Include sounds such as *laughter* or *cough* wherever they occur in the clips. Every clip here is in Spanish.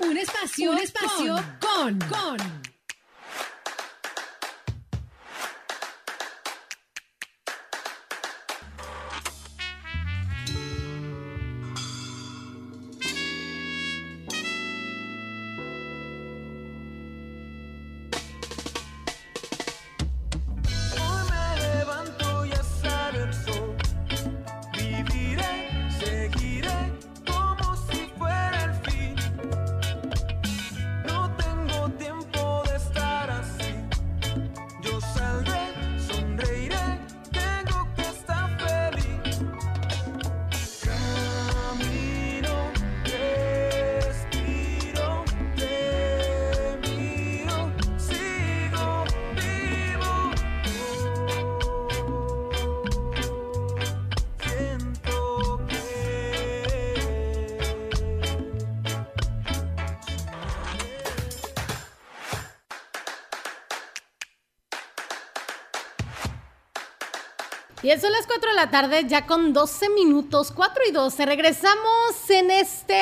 Un espacio, un espacio con, con. Y son las 4 de la tarde, ya con 12 minutos, 4 y 12. Regresamos en este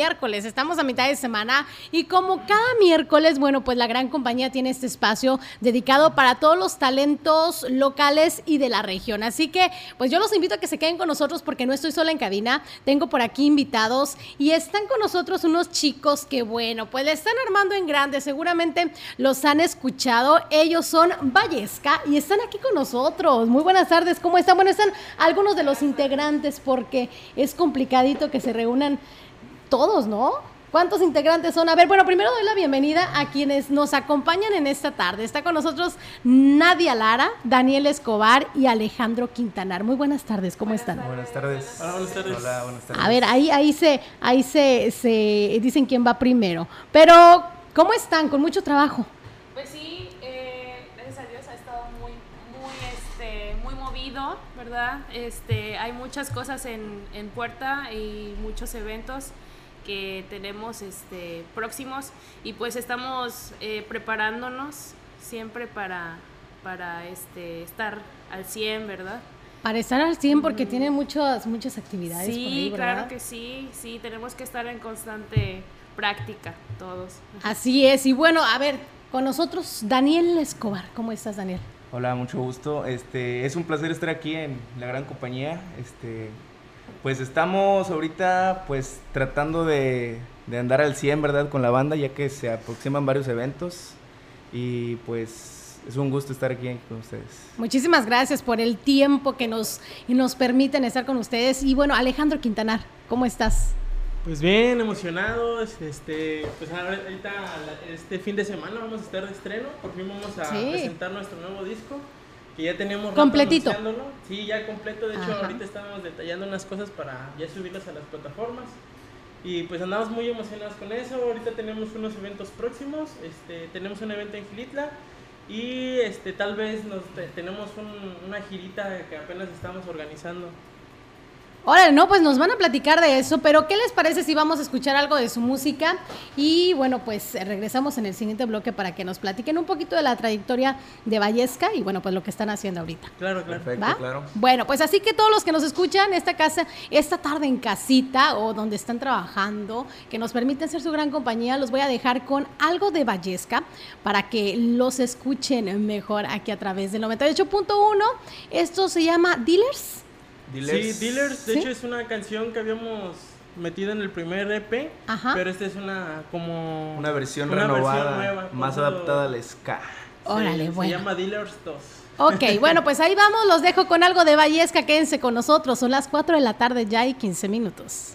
miércoles. Estamos a mitad de semana y como cada miércoles, bueno, pues la gran compañía tiene este espacio dedicado para todos los talentos locales y de la región. Así que, pues yo los invito a que se queden con nosotros porque no estoy sola en cabina. Tengo por aquí invitados y están con nosotros unos chicos que, bueno, pues le están armando en grande. Seguramente los han escuchado. Ellos son Vallesca y están aquí con nosotros. Muy buenas tardes, ¿cómo están? Bueno, están algunos de los integrantes porque es complicadito que se reúnan todos, ¿no? ¿Cuántos integrantes son? A ver, bueno, primero doy la bienvenida a quienes nos acompañan en esta tarde. Está con nosotros Nadia Lara, Daniel Escobar y Alejandro Quintanar. Muy buenas tardes, ¿cómo están? Buenas tardes. Hola, buenas tardes. Hola, buenas tardes. A ver, ahí, ahí se, ahí se, se dicen quién va primero. Pero, ¿cómo están? Con mucho trabajo. Pues sí, eh, gracias a Dios ha estado muy, muy, este, muy movido, ¿verdad? Este, hay muchas cosas en, en puerta y muchos eventos que tenemos este, próximos y pues estamos eh, preparándonos siempre para, para este, estar al 100, ¿verdad? Para estar al 100 porque tiene muchas, muchas actividades. por Sí, claro que sí, sí, tenemos que estar en constante práctica todos. Así es. Y bueno, a ver, con nosotros Daniel Escobar. ¿Cómo estás, Daniel? Hola, mucho gusto. Este, es un placer estar aquí en la gran compañía. Este, pues estamos ahorita pues tratando de, de andar al 100, ¿verdad? Con la banda, ya que se aproximan varios eventos y pues es un gusto estar aquí con ustedes. Muchísimas gracias por el tiempo que nos, y nos permiten estar con ustedes. Y bueno, Alejandro Quintanar, ¿cómo estás? Pues bien, emocionados. Este, pues ahorita este fin de semana vamos a estar de estreno. Por fin vamos a Sí. presentar nuestro nuevo disco. Que ya teníamos rato Completito. Sí, ya completo. De hecho, Ajá. ahorita estamos detallando unas cosas para ya subirlas a las plataformas. Y pues andamos muy emocionados con eso. Ahorita tenemos unos eventos próximos. Este, tenemos un evento en Gilitla. Y este, tal vez nos te- tenemos un- una girita que apenas estamos organizando. Órale, no, pues nos van a platicar de eso, pero ¿qué les parece si vamos a escuchar algo de su música? Y bueno, pues eh, regresamos en el siguiente bloque para que nos platiquen un poquito de la trayectoria de Vallesca y bueno, pues lo que están haciendo ahorita. Claro, claro. Perfecto, ¿Va? claro. Bueno, pues así que todos los que nos escuchan esta casa, esta tarde en casita o donde están trabajando, que nos permiten ser su gran compañía, los voy a dejar con algo de Vallesca para que los escuchen mejor aquí a través del 98.1. Esto se llama Dealers. Dealers. Sí, Dealers, de ¿Sí? hecho es una canción que habíamos metido en el primer EP, Ajá. pero esta es una como Una versión una versión renovada, nueva, más eso adaptada al ska. se- Órale, se, bueno. llama Dealers 2. Ok, bueno, pues ahí vamos, los dejo con algo de Vallesca, quédense con nosotros, son las 4 de la tarde ya y 15 minutos.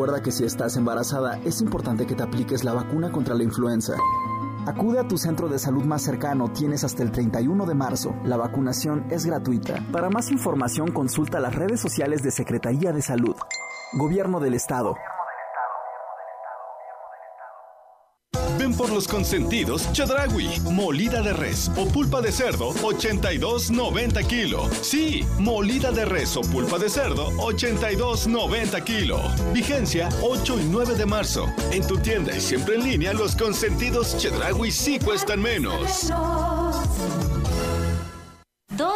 Recuerda que si estás embarazada es importante que te apliques la vacuna contra la influenza. Acude a tu centro de salud más cercano, tienes hasta el 31 de marzo. La vacunación es gratuita. Para más información consulta las redes sociales de Secretaría de Salud. Gobierno del Estado. Por los consentidos Chadragui, molida de res o pulpa de cerdo, 82.90 kilo. Sí, molida de res o pulpa de cerdo, 82.90 kilo. Vigencia 8 y 9 de marzo. En tu tienda y siempre en línea, los consentidos Chedragui sí cuestan menos.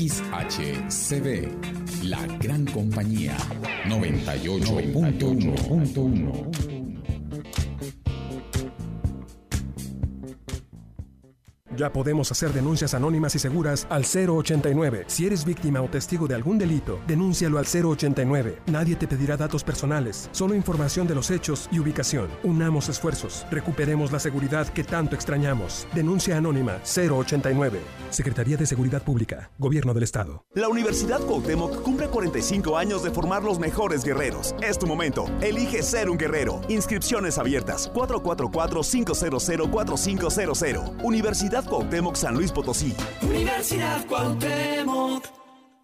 XHCB, la gran compañía, 98.1. Ya podemos hacer denuncias anónimas y seguras al 089. Si eres víctima o testigo de algún delito, denúncialo al 089. Nadie te pedirá datos personales, solo información de los hechos y ubicación. Unamos esfuerzos, recuperemos la seguridad que tanto extrañamos. Denuncia anónima 089. Secretaría de Seguridad Pública, Gobierno del Estado. La Universidad Cuauhtémoc cumple 45 años de formar los mejores guerreros. Es tu momento. Elige ser un guerrero. Inscripciones abiertas 444-500-4500. Universidad Cuauhtémoc San Luis Potosí. Universidad Cuauhtémoc.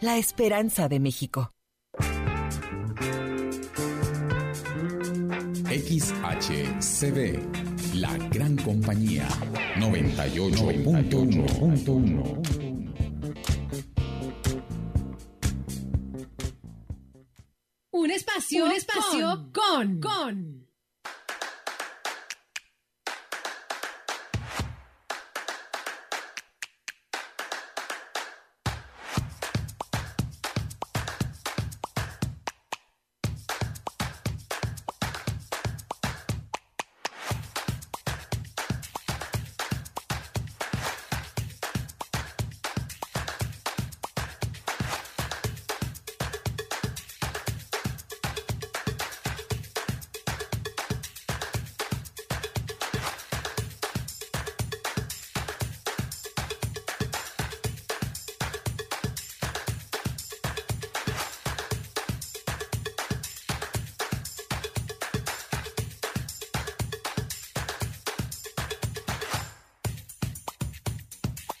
la esperanza de México. XHCB, la gran compañía, 98.1. Un espacio, un espacio con, con.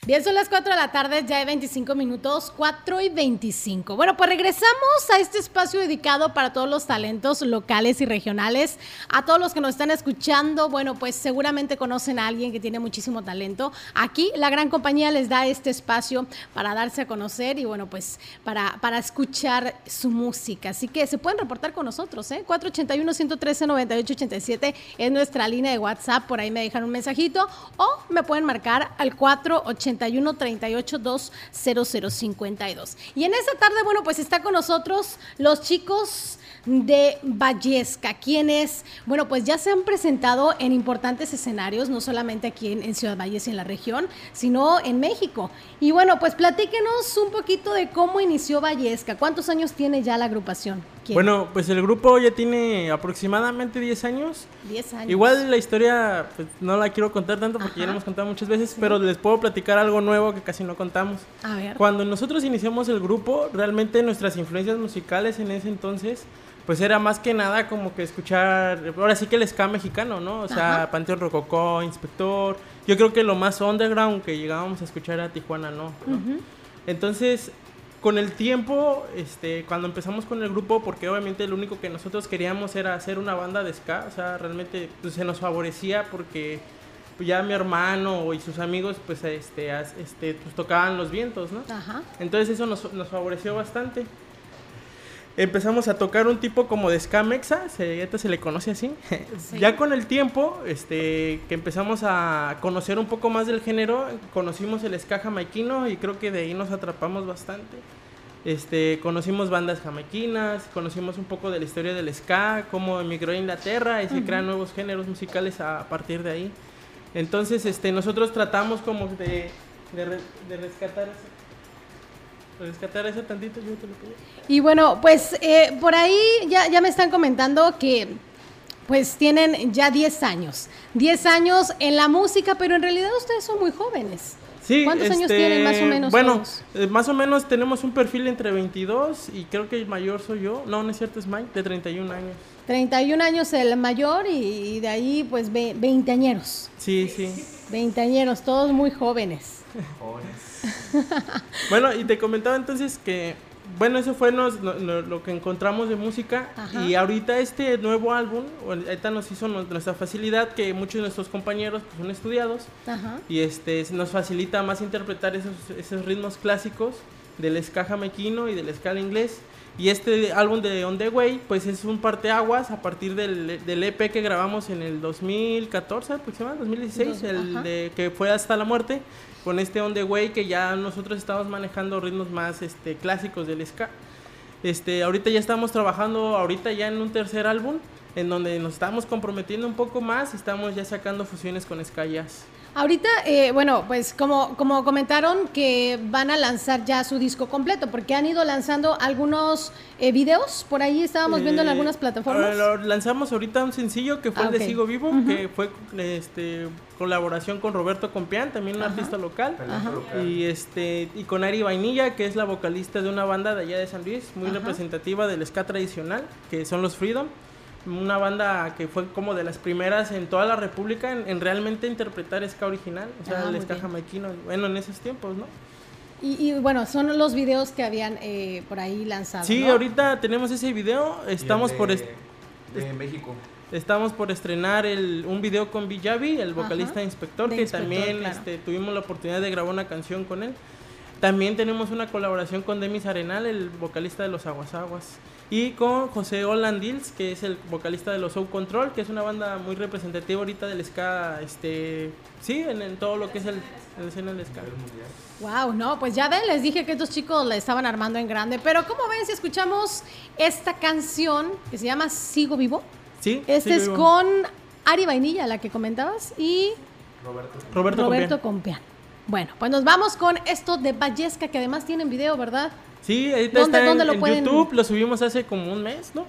Bien, son las 4 de la tarde, ya hay 25 minutos, 4 y 25. Bueno, pues regresamos a este espacio dedicado para todos los talentos locales y regionales. A todos los que nos están escuchando, bueno, pues seguramente conocen a alguien que tiene muchísimo talento. Aquí la gran compañía les da este espacio para darse a conocer y bueno, pues para, para escuchar su música. Así que se pueden reportar con nosotros, ¿eh? 481-113-9887 es nuestra línea de WhatsApp, por ahí me dejan un mensajito o me pueden marcar al 480 81 38 2 0052. Y en esta tarde, bueno, pues está con nosotros los chicos de Vallesca, quienes, bueno, pues ya se han presentado en importantes escenarios, no solamente aquí en, en Ciudad Valles y en la región, sino en México. Y bueno, pues platíquenos un poquito de cómo inició Vallesca. ¿Cuántos años tiene ya la agrupación? ¿Quién? Bueno, pues el grupo ya tiene aproximadamente 10 años. 10 años. Igual la historia pues, no la quiero contar tanto porque ya la hemos contado muchas veces, pero les puedo platicar algo nuevo que casi no contamos. A ver. Cuando nosotros iniciamos el grupo, realmente nuestras influencias musicales en ese entonces, pues era más que nada como que escuchar, ahora sí que el ska mexicano, ¿no? O sea, Ajá. Panteón Rococó, Inspector. Yo creo que lo más underground que llegábamos a escuchar era Tijuana, ¿no? ¿no? Ujú. Entonces, con el tiempo, este, cuando empezamos con el grupo, porque obviamente lo único que nosotros queríamos era hacer una banda de ska, o sea, realmente pues, se nos favorecía porque pues, ya mi hermano y sus amigos, pues, este, este, pues, tocaban los vientos, ¿no? Ajá. Entonces eso nos, nos favoreció bastante. Empezamos a tocar un tipo como de ska mexa, se, ahorita se le conoce así. *laughs* ya con el tiempo, este, que empezamos a conocer un poco más del género, conocimos el ska jamaiquino y creo que de ahí nos atrapamos bastante. Este, conocimos bandas jamaiquinas, conocimos un poco de la historia del ska, cómo emigró a Inglaterra y se Ujú. crean nuevos géneros musicales a partir de ahí. Entonces, este, nosotros tratamos como de, de, de rescatar eso. Rescatar eso tantito, yo te lo pido. Y bueno, pues eh, por ahí ya, ya me están comentando que pues tienen ya 10 años. 10 años en la música, pero en realidad ustedes son muy jóvenes. Sí, ¿Cuántos años este, tienen más o menos? Bueno, eh, más o menos tenemos un perfil entre 22 y creo que el mayor soy yo. No, no es cierto, es Mike, de 31 años. 31 años el mayor y, y de ahí pues ve, veinteañeros. Sí, sí. Veinteañeros, todos muy jóvenes. *laughs* Bueno, y te comentaba entonces que, bueno, eso fue nos- lo, lo- que encontramos de música. Ajá. Y ahorita este nuevo álbum, ahorita nos hizo nu- nuestra facilidad que muchos de nuestros compañeros pues, son estudiados. Ajá. Y este nos facilita más interpretar esos, esos ritmos clásicos del ska y del ska inglés. Y este álbum de On The Way, pues es un parteaguas a partir del, del EP que grabamos en el 2014, aproximadamente, 2016, Dos- el de que fue hasta la muerte, con este On The Way que ya nosotros estamos manejando ritmos más este, clásicos del ska. Este, ahorita ya estamos trabajando, ahorita ya en un tercer álbum, en donde nos estamos comprometiendo un poco más y estamos ya sacando fusiones con ska jazz. Ahorita, eh, bueno, pues como, como comentaron que van a lanzar ya su disco completo, porque han ido lanzando algunos eh, videos, por ahí estábamos viendo en Eh, algunas plataformas. eh, lo lanzamos ahorita un sencillo que fue Ah, el de ok. Sigo Vivo, Ujú. que fue este colaboración con Roberto Compián, también un Ajá. artista local. Talento Ajá. local. Y este y con Ari Vainilla, que es la vocalista de una banda de allá de San Luis, muy Ajá. representativa del ska tradicional, que son los Freedom. Una banda que fue como de las primeras en toda la República en, en realmente interpretar ska original, o sea, Ah, el ska bien. jamaiquino, bueno, en esos tiempos, ¿no? Y, y, bueno, son los videos que habían eh, por ahí lanzado. Sí, ¿no? ahorita tenemos ese video, estamos por... est- de México. Estamos por estrenar el, un video con Villavi, el vocalista Ajá. Inspector, que Inspector, también claro. este, tuvimos la oportunidad de grabar una canción con él. También tenemos una colaboración con Demis Arenal, el vocalista de Los Aguasaguas. Y con José Hollandils, que es el vocalista de los Soul Control, que es una banda muy representativa ahorita del ska, este, sí, en, en todo lo que es el, el escena del ska. Wow, no, pues ya ven, les dije que estos chicos la estaban armando en grande. Pero ¿cómo ven si escuchamos esta canción que se llama Sigo Vivo? Sí, Este Sigo es Vivo. con Ari Vainilla, la que comentabas, y Roberto. Roberto, Roberto Compián. Bueno, pues nos vamos con esto de Vallesca, que además tienen video, ¿verdad? Sí, ahorita ¿Dónde- está en, dónde lo en pueden- YouTube, lo subimos hace como un mes, ¿no?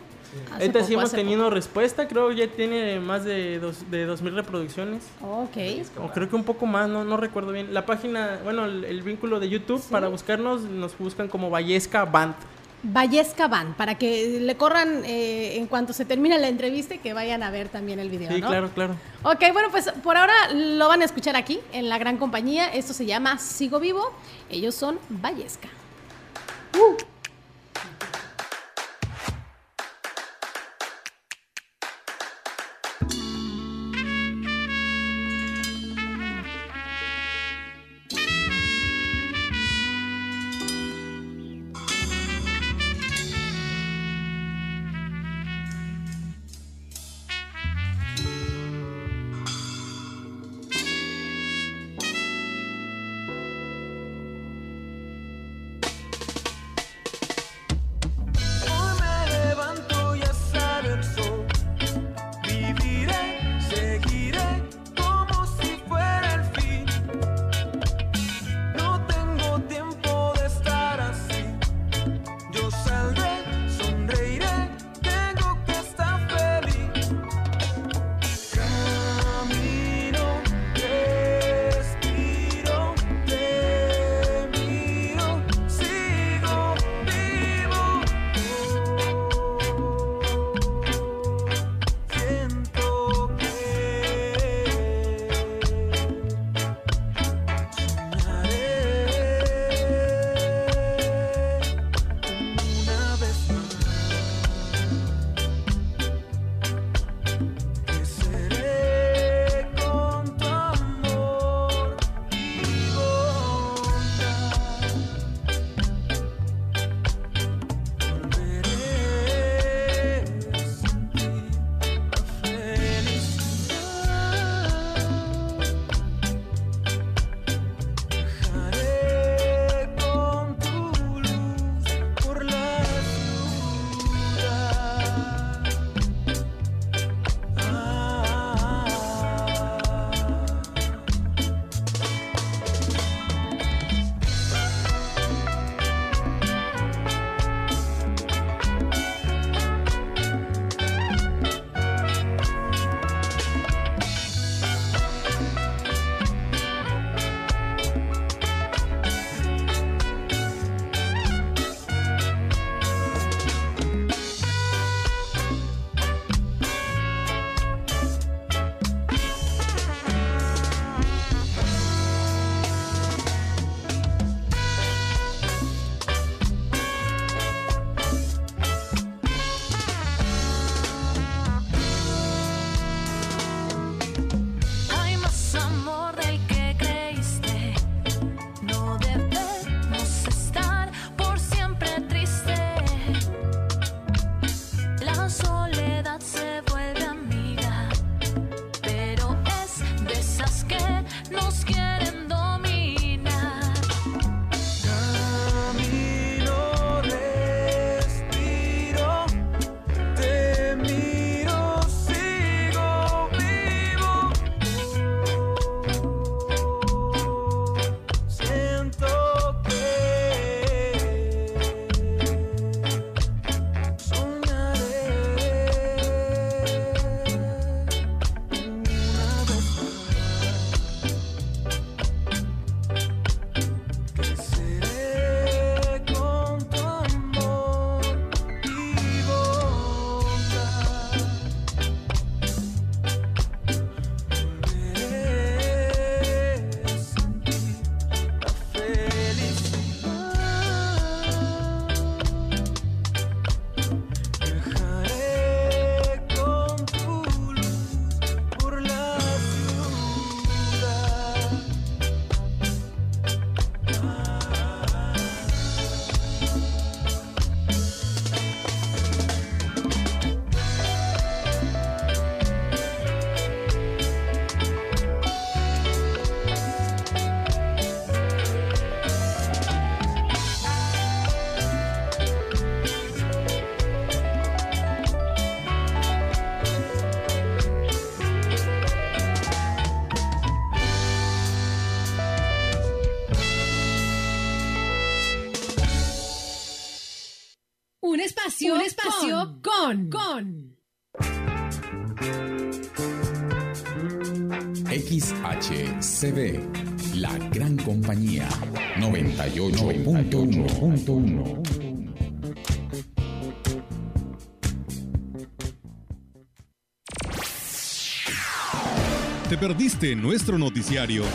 Hace ahorita sí hemos tenido respuesta, creo ya tiene más de dos, de dos mil reproducciones. Ok. O creo que un poco más, no, no recuerdo bien. La página, bueno, el, el vínculo de YouTube para buscarnos, nos buscan como Vallesca Band. Vallesca Van, para que le corran eh, en cuanto se termine la entrevista y que vayan a ver también el video, Sí, ¿no? claro, claro. Ok, bueno, pues por ahora lo van a escuchar aquí, en la gran compañía. Esto se llama Sigo Vivo. Ellos son Vallesca. Sigo XHCB, la gran compañía 98.1.1. ¿Te perdiste nuestro noticiario?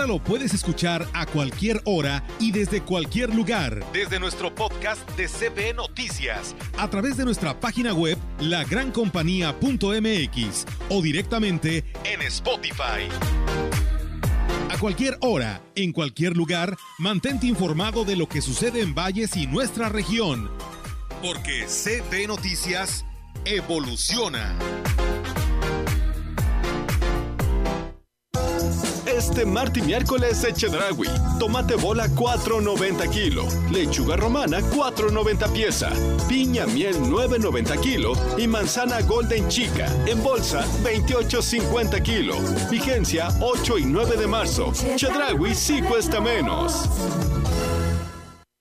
Ahora lo puedes escuchar a cualquier hora y desde cualquier lugar. Desde nuestro podcast de CB Noticias. A través de nuestra página web, lagrancompañía.mx o directamente en Spotify. A cualquier hora, en cualquier lugar, mantente informado de lo que sucede en Valles y nuestra región. Porque CB Noticias evoluciona. Este martes y miércoles en Chedraui. Tomate bola 4.90 kilo. Lechuga romana 4.90 pieza. Piña miel 9.90 kilo. Y manzana golden chica en bolsa 28.50 kilo. Vigencia 8 y 9 de marzo. Chedraui sí cuesta menos.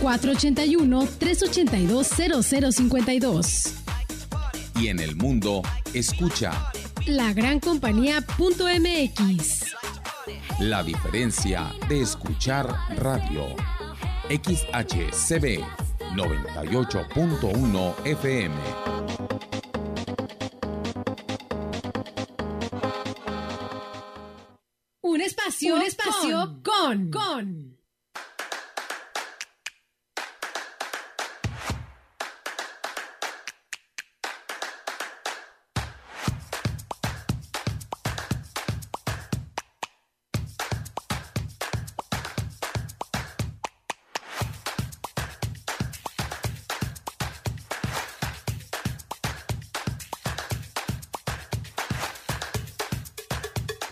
481-382-0052. y en el mundo, escucha Lagrancompañía.mx. la diferencia de escuchar radio. XHCB 98.1 FM. Un espacio, un espacio con, con.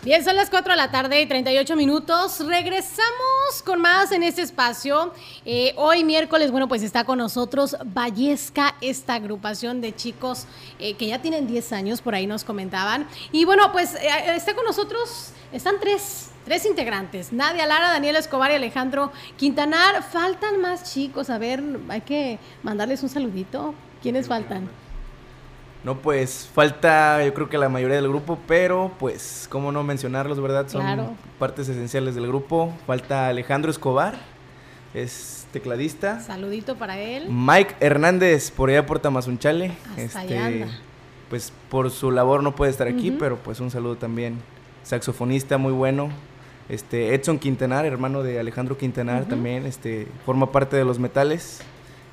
Bien, son las 4 de la tarde y 38 minutos. Regresamos con más en este espacio. Eh, hoy miércoles, bueno, pues está con nosotros Vallesca, esta agrupación de chicos eh, que ya tienen 10 años, por ahí nos comentaban. Y bueno, pues eh, está con nosotros, están tres, tres integrantes. Nadia Lara, Daniel Escobar y Alejandro Quintanar. Faltan más chicos, a ver, hay que mandarles un saludito. ¿Quiénes faltan? No, pues falta yo creo que la mayoría del grupo, pero pues cómo no mencionarlos, ¿verdad? Son Claro. partes esenciales del grupo. Falta Alejandro Escobar, es tecladista. Saludito para él. Mike Hernández, por allá por Tamazunchale. Hasta allá anda. Pues por su labor no puede estar aquí, pero pues un saludo también. Saxofonista muy bueno. Este Edson Quintanar, hermano de Alejandro Quintanar también, este forma parte de los metales.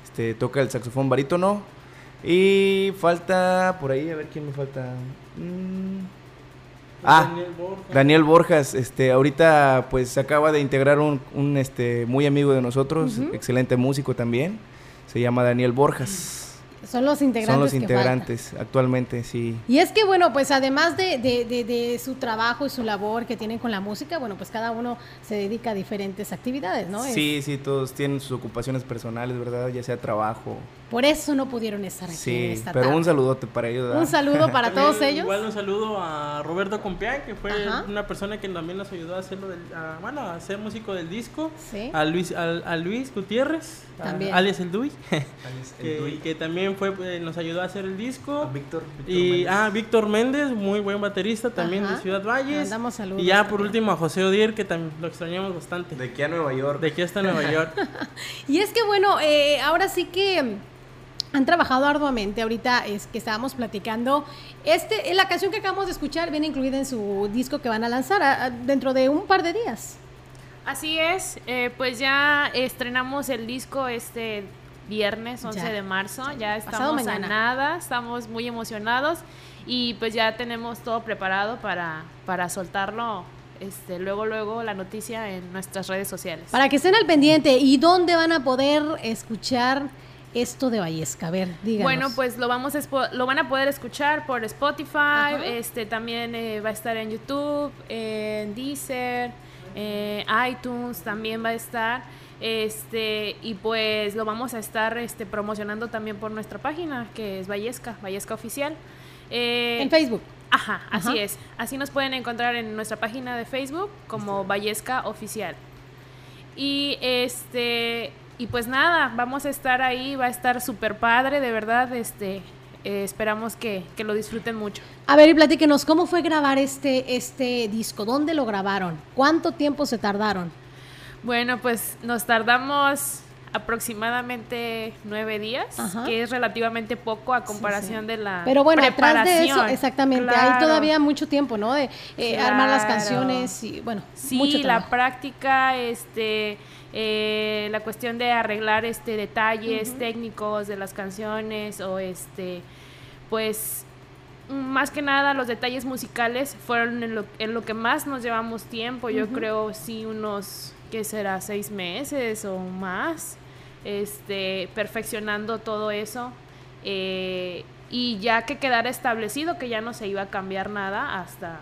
Este toca el saxofón barítono y falta por ahí, a ver quién me falta. Mm. Ah, Daniel Borja. Daniel Borjas, este, ahorita pues se acaba de integrar un, un, este, muy amigo de nosotros, excelente músico también, se llama Daniel Borjas. Son los integrantes. Son los que integrantes actualmente, sí. Y es que, bueno, pues además de, de- de- de su trabajo y su labor que tienen con la música, bueno, pues cada uno se dedica a diferentes actividades, ¿no? Es- Sí, sí, todos tienen sus ocupaciones personales, ¿verdad? Ya sea trabajo. Por eso no pudieron estar aquí en Sí, esta pero tarde. un saludote para ellos. ¿verdad? Un saludo para También todos ellos. Igual un saludo a Roberto Compián, que fue Ajá. una persona que también nos ayudó a hacerlo del, a, bueno, a ser músico del disco. Sí. A Luis, a, a Luis Gutiérrez, a- También. alias el Dui, *laughs* el que, Dui. que también fue, eh, nos ayudó a hacer el disco. Víctor. Y, Méndez. ah, Víctor Méndez, muy buen baterista también Ajá. de Ciudad Valles. Mandamos saludos Y ya por también. último a José Odier, que también lo extrañamos bastante. De aquí a Nueva York. De aquí hasta Nueva York. *laughs* Y es que bueno, eh, ahora sí que han trabajado arduamente. Ahorita es que estábamos platicando. Este, la canción que acabamos de escuchar viene incluida en su disco que van a lanzar a- a- dentro de un par de días. Así es, eh, pues ya estrenamos el disco este viernes 11 Ya. de marzo, ya estamos a nada, estamos muy emocionados y pues ya tenemos todo preparado para, para soltarlo este, luego, luego la noticia en nuestras redes sociales. Para que estén al pendiente. ¿Y dónde van a poder escuchar esto de Vallesca? A ver, díganos. Bueno, pues lo vamos a lo van a poder escuchar por Spotify, Ajá. este también eh, va a estar en YouTube, en Deezer, eh, iTunes también va a estar. Este, y pues lo vamos a estar este, promocionando también por nuestra página, que es Vallesca, Vallesca Oficial. Eh, En Facebook. Ajá, así Ajá. es. Así nos pueden encontrar en nuestra página de Facebook como Vallesca Oficial. Y este y pues nada, vamos a estar ahí, va a estar súper padre, de verdad, este eh, esperamos que, que lo disfruten mucho. A ver, y platíquenos, ¿cómo fue grabar este, este disco? ¿Dónde lo grabaron? ¿Cuánto tiempo se tardaron? Bueno, pues nos tardamos aproximadamente nueve días, Ajá. que es relativamente poco a comparación de la Pero bueno, atrás de eso, preparación. exactamente, hay todavía mucho tiempo, ¿no? De eh, armar las canciones y bueno, Sí, mucho la práctica, este, eh, la cuestión de arreglar este detalles técnicos de las canciones o este, pues más que nada los detalles musicales fueron en lo, en lo que más nos llevamos tiempo. Yo creo sí unos que será seis meses o más, este, perfeccionando todo eso. eh, y ya que quedara establecido que ya no se iba a cambiar nada hasta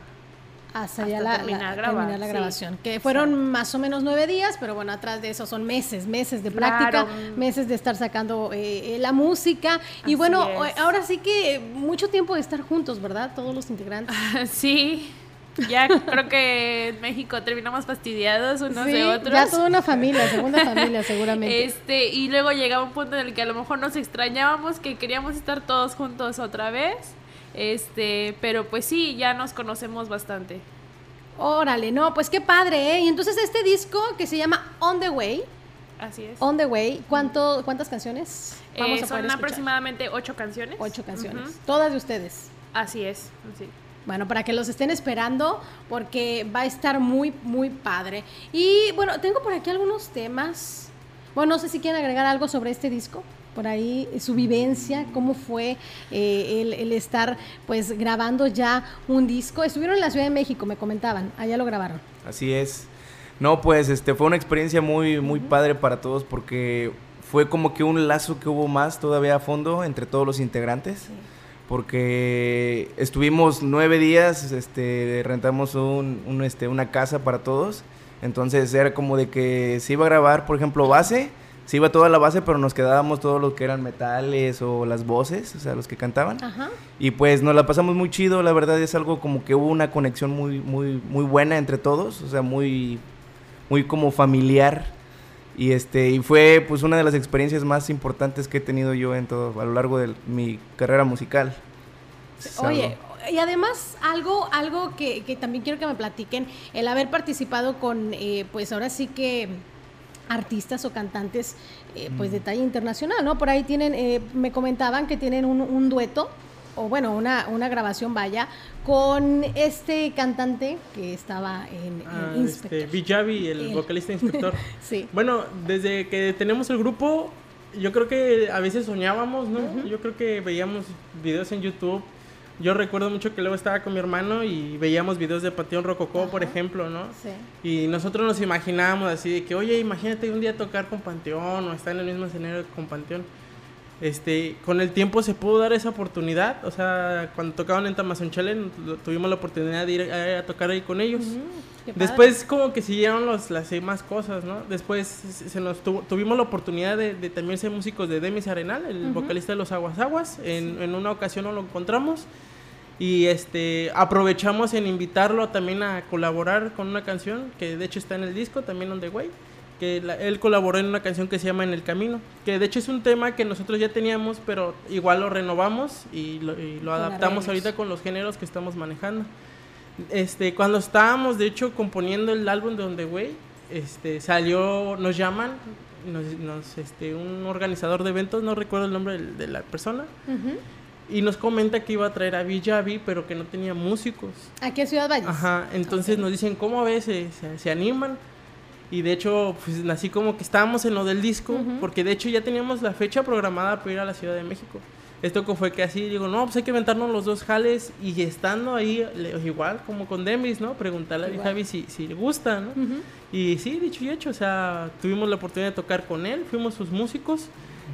hasta, hasta ya la, terminar la- grabar, terminar la sí. grabación. Que fueron más o menos nueve días, pero bueno, atrás de eso son meses, meses de práctica, Claro. meses de estar sacando eh, eh, la música. Y bueno, es. ahora sí que mucho tiempo de estar juntos, ¿verdad? Todos los integrantes. *laughs* Sí, ya creo que en México terminamos fastidiados unos Sí, de otros. ya toda una familia, segunda familia seguramente. *laughs* Este, y luego llegaba un punto en el que a lo mejor nos extrañábamos, que queríamos estar todos juntos otra vez. Este, pero pues sí, ya nos conocemos bastante. Órale, no, pues qué padre, ¿eh? Y entonces este disco que se llama On the Way, Así es. On the Way, ¿cuánto, ¿cuántas canciones Eh, vamos a son escuchar? aproximadamente ocho canciones. Ocho canciones, todas de ustedes. Así es, sí. Bueno, para que los estén esperando, porque va a estar muy, muy padre. Y bueno, tengo por aquí algunos temas. Bueno, no sé si quieren agregar algo sobre este disco. Por ahí, eh, su vivencia, cómo fue eh, el, el estar pues grabando ya un disco. Estuvieron en la Ciudad de México, me comentaban. Allá lo grabaron. Así es. No, pues este fue una experiencia muy muy padre para todos porque fue como que un lazo que hubo más todavía a fondo entre todos los integrantes. Porque estuvimos nueve días, este, rentamos un, un, este, una casa para todos. Entonces era como de que se iba a grabar, por ejemplo, base, se iba toda la base, pero nos quedábamos todos los que eran metales o las voces, o sea, los que cantaban. Ajá. Y pues nos la pasamos muy chido, la verdad es algo como que hubo una conexión muy, muy, muy buena entre todos, o sea, muy, muy como familiar. Y este, y fue pues una de las experiencias más importantes que he tenido yo en todo, a lo largo de mi carrera musical. Es Oye, algo- y además algo, algo que, que también quiero que me platiquen, el haber participado con, eh, pues ahora sí que artistas o cantantes, eh, pues de talla internacional, ¿no? Por ahí tienen, eh, me comentaban que tienen un, un dueto, o bueno, una, una grabación vaya, con este cantante que estaba en, en Ah, Inspector. este, el Él. vocalista inspector. *laughs* Sí. Bueno, desde que tenemos el grupo, yo creo que a veces soñábamos, ¿no? Yo creo que veíamos videos en YouTube. Yo recuerdo mucho que luego estaba con mi hermano y veíamos videos de Panteón Rococó, por ejemplo, ¿no? Sí. Y nosotros nos imaginábamos así de que, oye, imagínate un día tocar con Panteón o estar en el mismo escenario con Panteón. Este, con el tiempo se pudo dar esa oportunidad, o sea, cuando tocaban en Tamazunchale lo- tuvimos la oportunidad de ir a, a tocar ahí con ellos. Después como que siguieron los, las demás cosas, ¿no? Después se nos tuvo- tuvimos la oportunidad de, de también ser músicos de Demis Arenal, el vocalista de los Aguas Aguas. En, en una ocasión nos lo encontramos y este aprovechamos en invitarlo también a colaborar con una canción que de hecho está en el disco, también On The Way. Que la- él colaboró en una canción que se llama En el Camino, que de hecho es un tema que nosotros ya teníamos, pero igual lo renovamos y lo, y lo adaptamos ahorita con los géneros que estamos manejando. Este, cuando estábamos, de hecho, componiendo el álbum de On The Way, este, salió, nos llaman, nos, nos, este, un organizador de eventos, no recuerdo el nombre del- de, la persona, y nos comenta que iba a traer a Villavi, pero que no tenía músicos. Aquí en Ciudad Valles. Ajá, entonces nos dicen, ¿cómo ves? ¿Se, se, se animan? Y de hecho, pues así como que estábamos en lo del disco, porque de hecho ya teníamos la fecha programada para ir a la Ciudad de México. Esto fue que así, digo, no, pues hay que inventarnos los dos jales y estando ahí, igual como con Demis, ¿no? Preguntarle a. Javi si, si le gusta, ¿no? Y sí, dicho y hecho, o sea, tuvimos la oportunidad de tocar con él, fuimos sus músicos.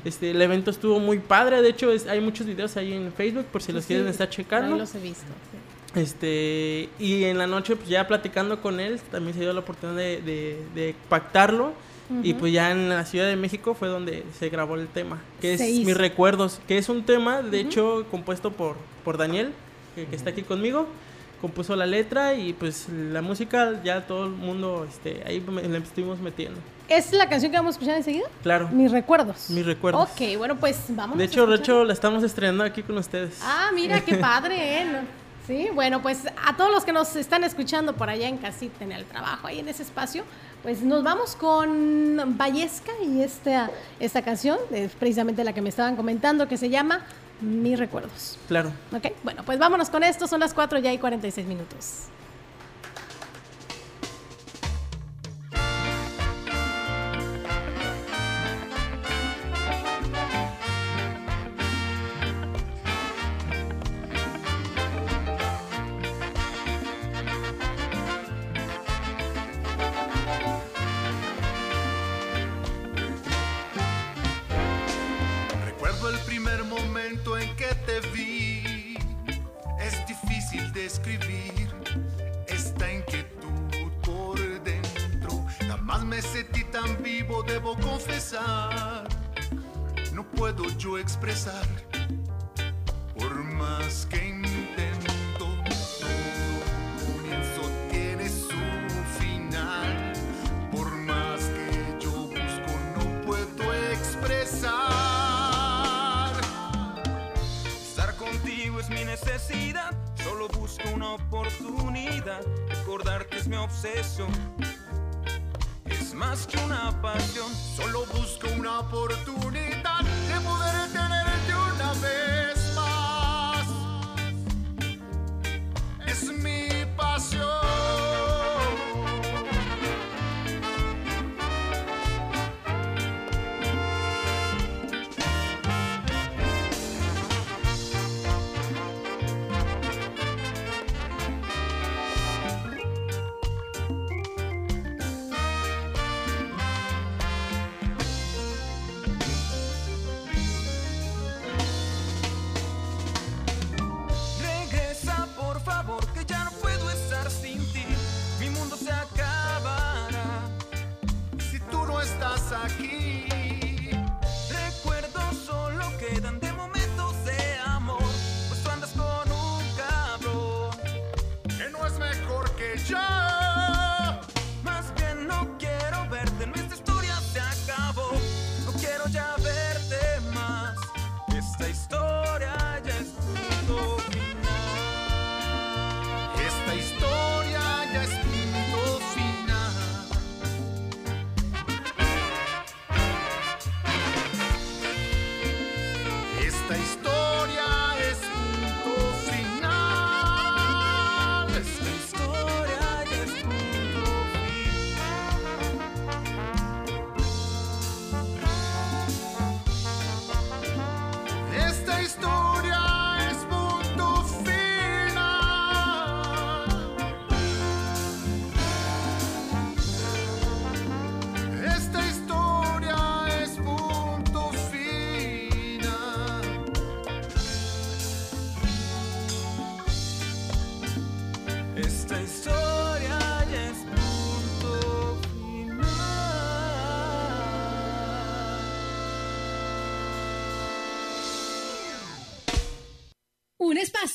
Este, el evento estuvo muy padre, de hecho es- hay muchos videos ahí en Facebook por si los Sí, quieren estar checando. Ahí los he visto. Este, y en la noche, pues ya platicando con él, también se dio la oportunidad de, de- de pactarlo. Y Ujú. pues ya en la Ciudad de México fue donde se grabó el tema, que es Se hizo. Mis Recuerdos, que es un tema, de hecho, compuesto por, por Daniel, que, que está aquí conmigo. Compuso la letra y pues la música ya todo el mundo este, ahí me- le estuvimos metiendo. ¿Es la canción que vamos a escuchar enseguida? Claro, Mis recuerdos. mis recuerdos. Ok, bueno, pues vamos. de hecho, de hecho, la estamos estrenando aquí con ustedes. Ah, mira, qué padre, ¿eh? *laughs* Sí, bueno, pues a todos los que nos están escuchando por allá en casita, en el trabajo, ahí en ese espacio, pues nos vamos con Vallesca y esta, esta canción, es precisamente la que me estaban comentando, que se llama Mis Recuerdos. Claro. Ok, bueno, pues vámonos con esto, son las 4 ya y 46 minutos. Puedo yo expresar,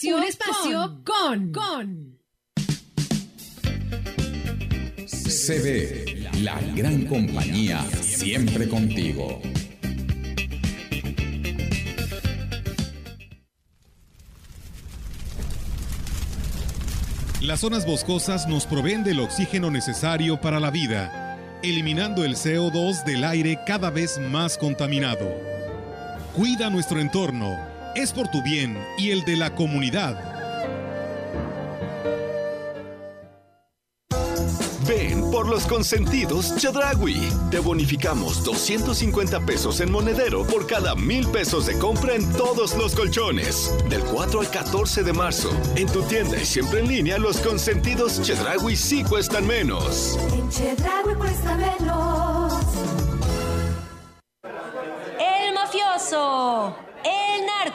espacio, un espacio con, con. CB, La gran compañía siempre contigo. Las zonas boscosas nos proveen del oxígeno necesario para la vida, eliminando el CO2 del aire cada vez más contaminado. Cuida nuestro entorno, es por tu bien y el de la comunidad. Ven por los consentidos Chedragui. Te bonificamos 250 pesos en monedero por cada mil pesos de compra en todos los colchones. Del 4 al 14 de marzo. En tu tienda y siempre en línea, los consentidos Chedragui sí cuestan menos. En Chedraui cuesta menos. El mafioso, el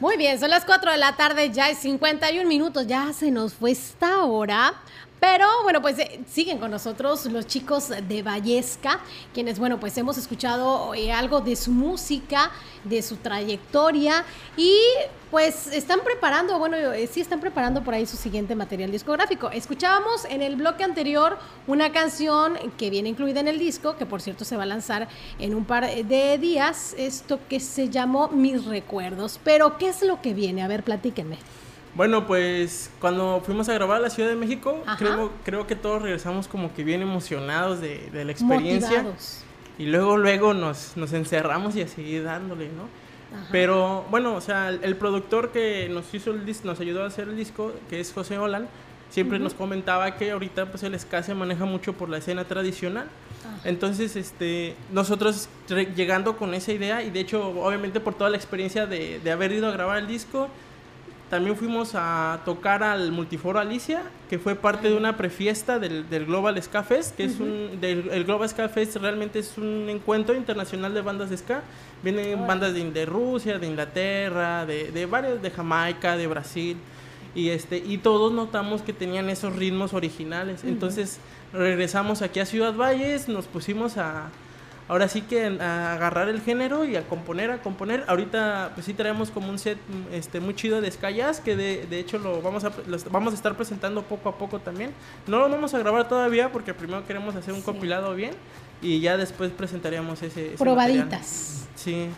Muy bien, son las 4 de la tarde, ya es 51 minutos, ya se nos fue esta hora. Pero bueno, pues eh, siguen con nosotros los chicos de Vallesca, quienes, bueno, pues hemos escuchado eh, algo de su música, de su trayectoria y pues están preparando, bueno, eh, sí están preparando por ahí su siguiente material discográfico. Escuchábamos en el bloque anterior una canción que viene incluida en el disco, que por cierto se va a lanzar en un par de días, esto que se llamó Mis Recuerdos. Pero, ¿qué es lo que viene? A ver, platíquenme. Bueno, pues cuando fuimos a grabar a la Ciudad de México, Ajá. creo, creo que todos regresamos como que bien emocionados de, de la experiencia. Motivados. Y luego, luego nos, nos encerramos y a seguir dándole, ¿no? Ajá. Pero bueno, o sea, el, el productor que nos hizo el disco, nos ayudó a hacer el disco, que es José Olan, siempre nos comentaba que ahorita pues el ska se maneja mucho por la escena tradicional. Entonces, este, nosotros llegando con esa idea y de hecho, obviamente por toda la experiencia de, de haber ido a grabar el disco, también fuimos a tocar al Multiforo Alicia, que fue parte de una prefiesta del, del Global Ska Fest, que es un del, el Global Ska Fest realmente es un encuentro internacional de bandas de ska. Vienen bandas de, de Rusia, de Inglaterra, de, de varios, de Jamaica, de Brasil. Y este, y todos notamos que tenían esos ritmos originales. Entonces regresamos aquí a Ciudad Valles, nos pusimos a, ahora sí que a agarrar el género y a componer, a componer. Ahorita pues sí traemos como un set mm, este, muy chido de Sky Jazz, que de, de hecho lo vamos, a, lo vamos a estar presentando poco a poco también. No lo vamos a grabar todavía porque primero queremos hacer un compilado bien y ya después presentaríamos ese... ese Probaditas. material. Sí.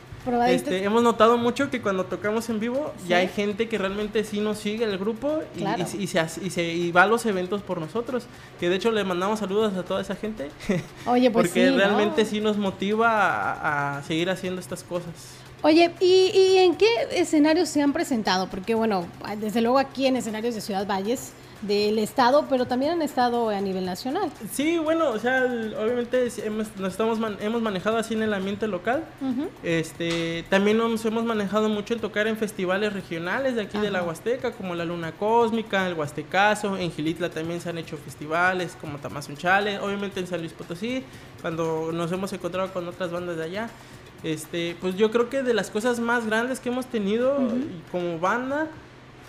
Este, hemos notado mucho que cuando tocamos en vivo ya hay gente que realmente sí nos sigue el grupo y, Claro. y- y se, y se- y va a los eventos por nosotros. Que de hecho le mandamos saludos a toda esa gente. *laughs* Oye, pues porque sí, ¿no? realmente sí nos motiva a, a seguir haciendo estas cosas. Oye, ¿y, y en qué escenarios se han presentado? Porque, bueno, desde luego aquí en escenarios de Ciudad Valles, del Estado, pero también han estado a nivel nacional. Sí, bueno, o sea, el- obviamente hemos, nos estamos man- hemos manejado así en el ambiente local. Ujú. Este, también nos hemos manejado mucho en tocar en festivales regionales de aquí de la Ajá. Huasteca, como la Luna Cósmica, el Huastecazo, en Gilitla también se han hecho festivales como Tamazunchale, obviamente en San Luis Potosí, cuando nos hemos encontrado con otras bandas de allá. Este, pues yo creo que de las cosas más grandes que hemos tenido y como banda,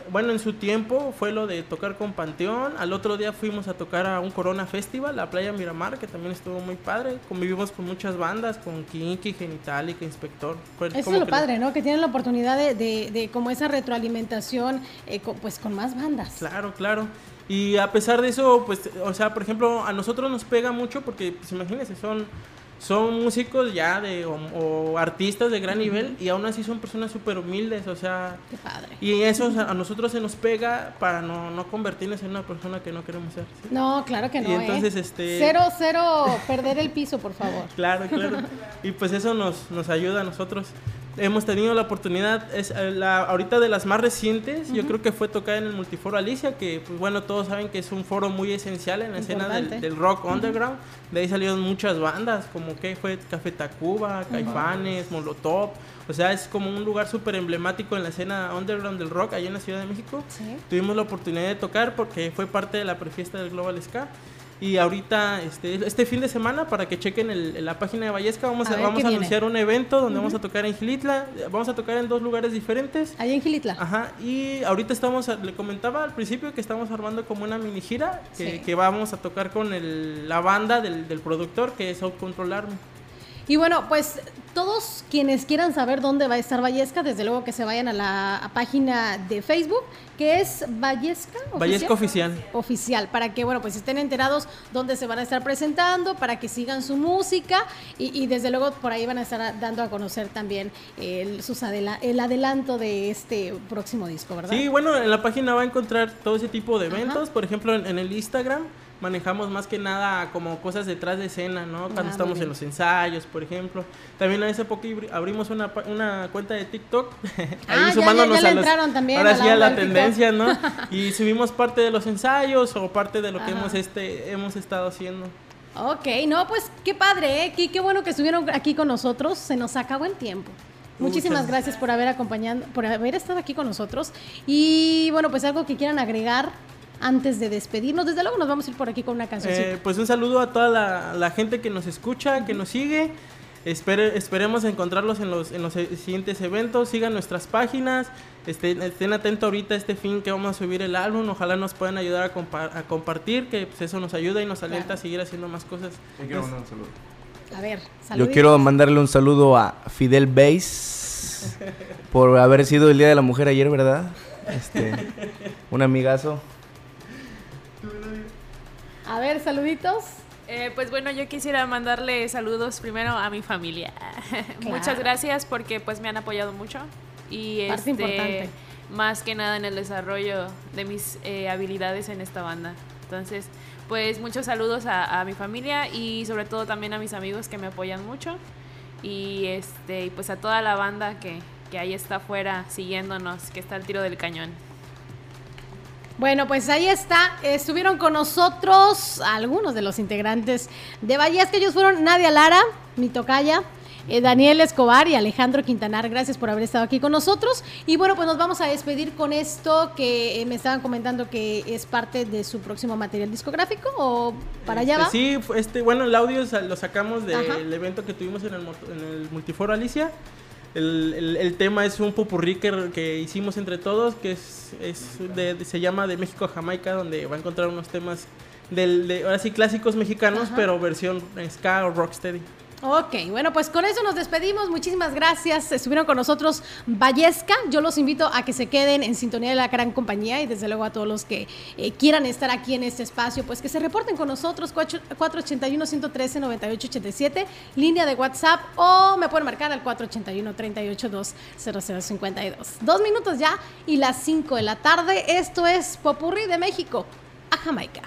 bueno, en su tiempo fue lo de tocar con Panteón. Al otro día fuimos a tocar a un Corona Festival, a Playa Miramar, que también estuvo muy padre. Convivimos con muchas bandas, con Kinky, Genitalica, Inspector. Eso es lo padre, ¿no? Que tienen la oportunidad de, de, de como esa retroalimentación, eh, co- pues con más bandas. Claro, claro. Y a pesar de eso, pues, o sea, por ejemplo, a nosotros nos pega mucho porque, pues, imagínense, son, son músicos ya de, o, o artistas de gran nivel y aún así son personas súper humildes, o sea... Qué padre. Y eso a nosotros se nos pega para no, no convertirnos en una persona que no queremos ser. ¿sí? No, claro que no. Y entonces, ¿eh? este- Cero, cero, perder el piso, por favor. *laughs* Claro, claro. *laughs* Y pues eso nos, nos ayuda a nosotros. Hemos tenido la oportunidad, es eh, la, ahorita de las más recientes, yo creo que fue tocar en el Multiforo Alicia, que pues bueno, todos saben que es un foro muy esencial en la escena del, del rock underground. De ahí salieron muchas bandas, como que fue Café Tacuba, Caifanes, Molotov. O sea, es como un lugar súper emblemático en la escena underground del rock allá en la Ciudad de México. Tuvimos la oportunidad de tocar porque fue parte de la prefiesta del Global Ska. Y ahorita, este, este fin de semana, para que chequen el- la página de Vallesca, vamos A a, ver vamos a viene. anunciar un evento donde vamos a tocar en Gilitla. Vamos a tocar en dos lugares diferentes. Allá en Gilitla. Ajá, y ahorita estamos, le comentaba al principio que estamos armando como una mini gira que, Sí. que vamos a tocar con el- la banda del, del productor que es Out Control Army. Y bueno, pues todos quienes quieran saber dónde va a estar Vallesca, desde luego que se vayan a la a página de Facebook, que es Vallesca Vallesca Oficial. Oficial, para que, bueno, pues estén enterados dónde se van a estar presentando, para que sigan su música y, y desde luego por ahí van a estar dando a conocer también el, sus adela- el adelanto de este próximo disco, ¿verdad? Sí, bueno, en la página va a encontrar todo ese tipo de Ajá. eventos. Por ejemplo, en, en el Instagram manejamos más que nada como cosas detrás de escena, ¿no? Cuando Ah, estamos en los ensayos, por ejemplo. También hace poco abri- abrimos una, una cuenta de TikTok. *laughs* Ah, ya, ya, ya le entraron también Ahora a sí a la tendencia, ¿no? *laughs* Y subimos parte de los ensayos o parte de lo que Ajá. hemos, este, hemos estado haciendo. Ok, no, pues qué padre, ¿eh? Qué, qué bueno que estuvieron aquí con nosotros. Se nos acabó el tiempo. Muchísimas gracias por haber acompañado, por haber estado aquí con nosotros. Y bueno, pues algo que quieran agregar antes de despedirnos. Desde luego nos vamos a ir por aquí con una canción. Eh, pues un saludo a toda la, la gente que nos escucha, que nos sigue. Espere- esperemos encontrarlos en los, en los e- siguientes eventos. Sigan nuestras páginas. Estén, estén atentos ahorita a este fin que vamos a subir el álbum. Ojalá nos puedan ayudar a, compa- a compartir, que pues, eso nos ayuda y nos alienta Claro. a seguir haciendo más cosas. Yo quiero Pues, mandar un saludo. A ver, Yo saluditos. quiero mandarle un saludo a Fidel Bass por haber sido el Día de la Mujer ayer, ¿verdad? Este, un amigazo. A ver, saluditos. Eh, pues bueno, yo quisiera mandarle saludos primero a mi familia. *laughs* Muchas gracias porque pues me han apoyado mucho y Parte este, importante. más que nada en el desarrollo de mis eh, habilidades en esta banda. Entonces, pues muchos saludos a, a mi familia y sobre todo también a mis amigos que me apoyan mucho y este pues a toda la banda que, que ahí está afuera siguiéndonos, que está al tiro del cañón. Bueno, pues ahí está. Estuvieron con nosotros algunos de los integrantes de Bahías, que ellos fueron Nadia Lara, mi tocaya, eh, Daniel Escobar y Alejandro Quintanar. Gracias por haber estado aquí con nosotros. Y bueno, pues nos vamos a despedir con esto que eh, me estaban comentando que es parte de su próximo material discográfico o para allá Este, va. Sí, este, bueno, el audio lo sacamos Ajá. del evento que tuvimos en el, en el Multiforo Alicia. El, el- el tema es un popurrí que, que hicimos entre todos, que es, es de, de- se llama De México a Jamaica, donde va a encontrar unos temas del, de, ahora sí, clásicos mexicanos, Ajá. pero versión ska o rocksteady. Ok, bueno, pues con eso nos despedimos. Muchísimas gracias. Estuvieron con nosotros Vallesca. Yo los invito a que se queden en sintonía de la gran compañía y desde luego a todos los que eh, quieran estar aquí en este espacio, pues que se reporten con nosotros 481-113-9887, línea de WhatsApp o me pueden marcar al 481-382-0052. Dos minutos ya y las 5 de la tarde. Esto es Popurrí de México a Jamaica.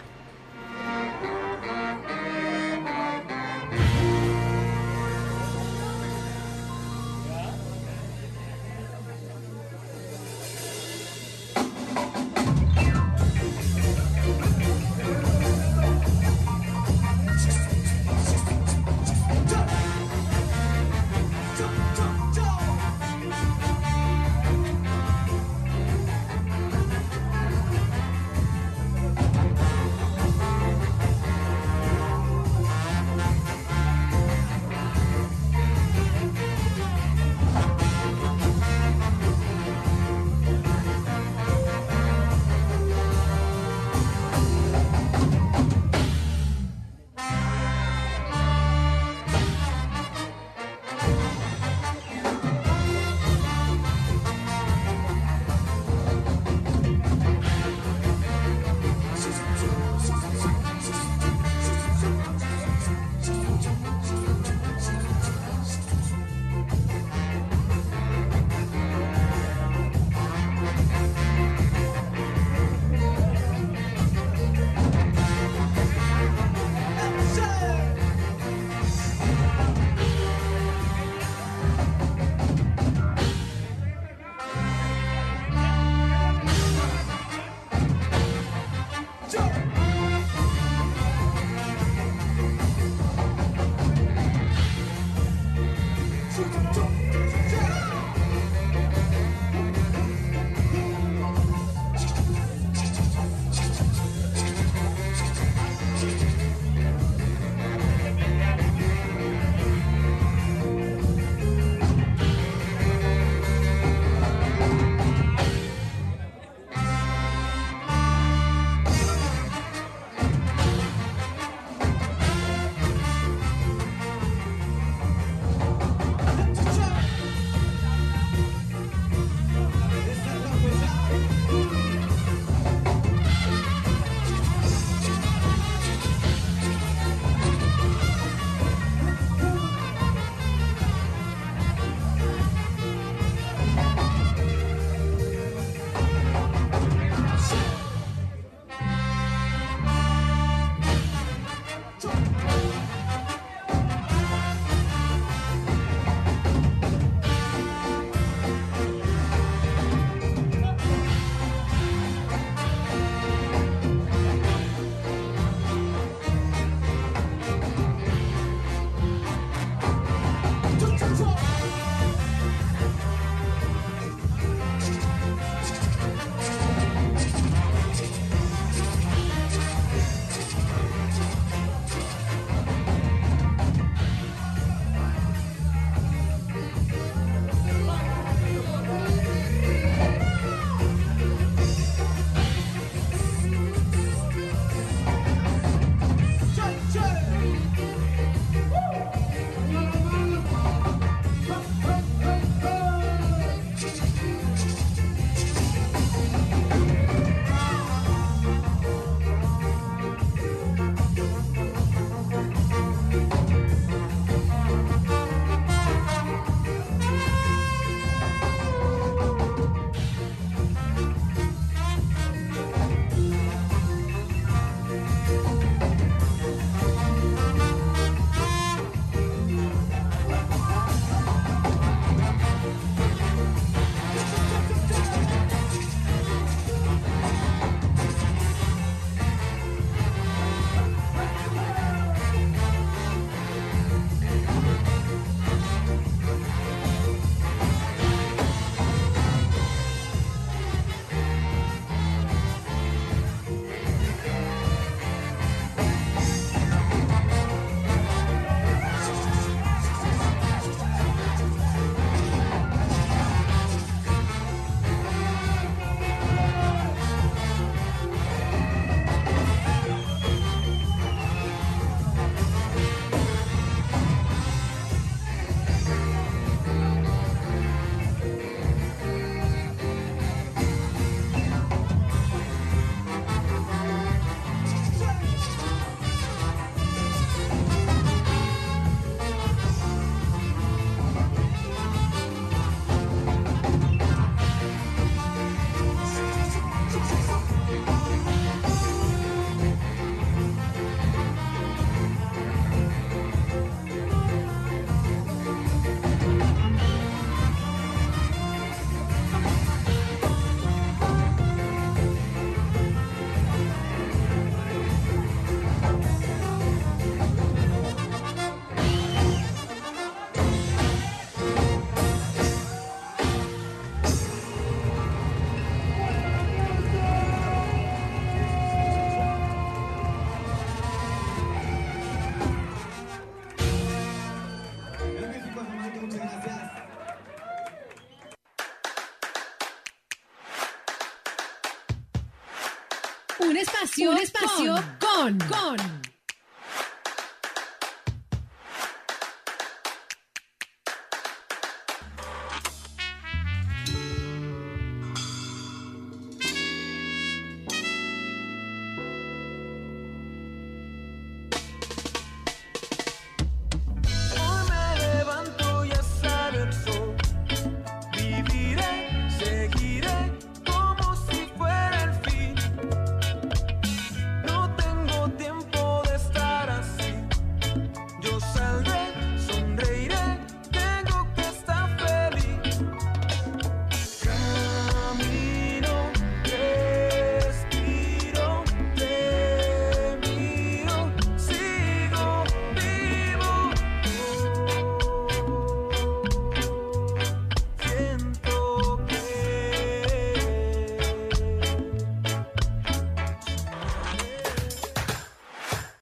Espacio, con, con.